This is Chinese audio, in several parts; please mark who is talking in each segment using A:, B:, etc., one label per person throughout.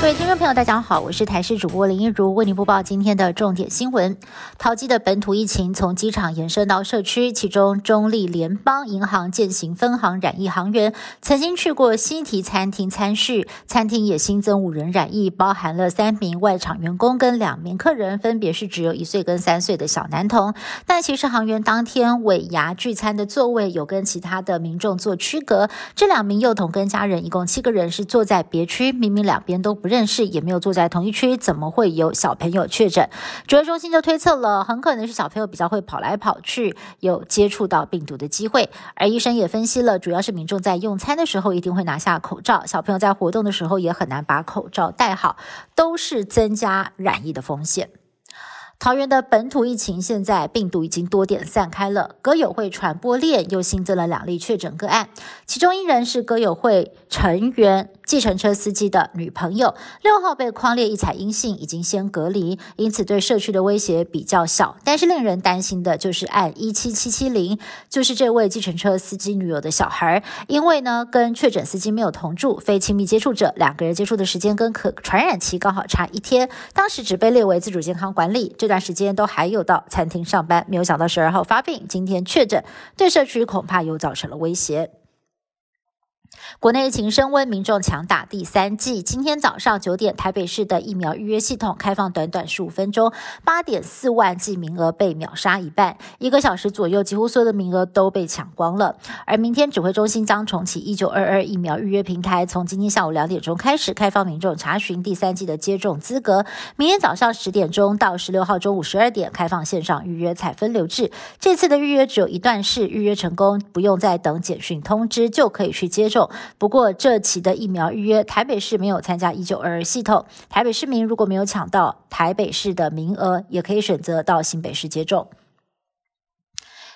A: 各位听众朋友，大家好，我是台视主播林一如，为您播报今天的重点新闻。淘机的本土疫情从机场延伸到社区，其中中立联邦银行践行分行染疫行员曾经去过西提餐厅餐叙，餐厅也新增五人染疫，包含了三名外场员工跟两名客人，分别是只有一岁跟三岁的小男童。但其实行员当天尾牙聚餐的座位有跟其他的民众做区隔，这两名幼童跟家人一共七个人是坐在别区，明明两边都不认识。也没有坐在同一区，怎么会有小朋友确诊？指挥中心就推测了，很可能是小朋友比较会跑来跑去，有接触到病毒的机会。而医生也分析了，主要是民众在用餐的时候一定会拿下口罩，小朋友在活动的时候也很难把口罩戴好，都是增加染疫的风险。桃园的本土疫情现在病毒已经多点散开了，歌友会传播链又新增了两例确诊个案，其中一人是歌友会成员。计程车司机的女朋友六号被框列一采阴性，已经先隔离，因此对社区的威胁比较小。但是令人担心的就是按一七七七零，就是这位计程车司机女友的小孩，因为呢跟确诊司机没有同住，非亲密接触者，两个人接触的时间跟可传染期刚好差一天，当时只被列为自主健康管理，这段时间都还有到餐厅上班，没有想到十二号发病，今天确诊，对社区恐怕又造成了威胁。国内疫情升温，民众强打第三剂。今天早上九点，台北市的疫苗预约系统开放，短短十五分钟，八点四万剂名额被秒杀一半，一个小时左右，几乎所有的名额都被抢光了。而明天指挥中心将重启一九二二疫苗预约平台，从今天下午两点钟开始开放民众查询第三剂的接种资格。明天早上十点钟到十六号中午十二点开放线上预约采分流制。这次的预约只有一段式，预约成功不用再等简讯通知就可以去接种。不过，这期的疫苗预约，台北市没有参加一九二二系统。台北市民如果没有抢到台北市的名额，也可以选择到新北市接种。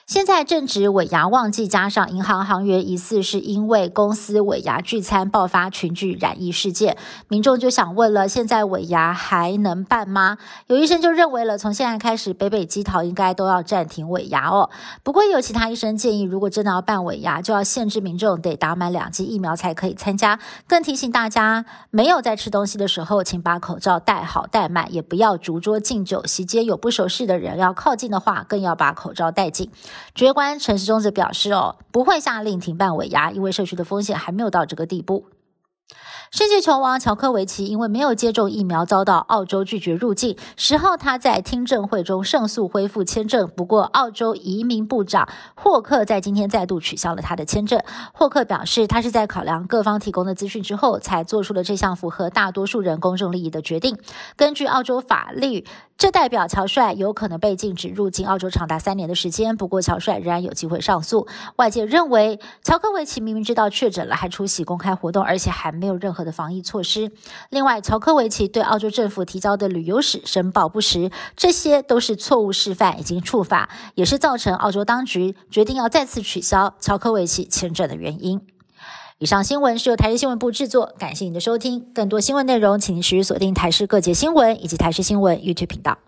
A: 现在正值尾牙旺季，加上银行行员疑似是因为公司尾牙聚餐爆发群聚染疫事件，民众就想问了：现在尾牙还能办吗？有医生就认为了，从现在开始，北北基桃应该都要暂停尾牙哦。不过有其他医生建议，如果真的要办尾牙，就要限制民众得打满两剂疫苗才可以参加。更提醒大家，没有在吃东西的时候，请把口罩戴好戴满，也不要逐桌敬酒。席间有不熟识的人要靠近的话，更要把口罩戴紧。指挥官陈时中则表示：“哦，不会下令停办尾牙，因为社区的风险还没有到这个地步。”世界球王乔科维奇因为没有接种疫苗，遭到澳洲拒绝入境。十号他在听证会中胜诉，恢复签证。不过，澳洲移民部长霍克在今天再度取消了他的签证。霍克表示，他是在考量各方提供的资讯之后，才做出了这项符合大多数人公众利益的决定。根据澳洲法律，这代表乔帅有可能被禁止入境澳洲长达三年的时间。不过，乔帅仍然有机会上诉。外界认为，乔科维奇明明知道确诊了，还出席公开活动，而且还没有任何。的防疫措施。另外，乔科维奇对澳洲政府提交的旅游史申报不实，这些都是错误示范，已经触法，也是造成澳洲当局决定要再次取消乔科维奇签证的原因。以上新闻是由台视新闻部制作，感谢您的收听。更多新闻内容，请您持续锁定台视各界新闻以及台视新闻 YouTube 频道。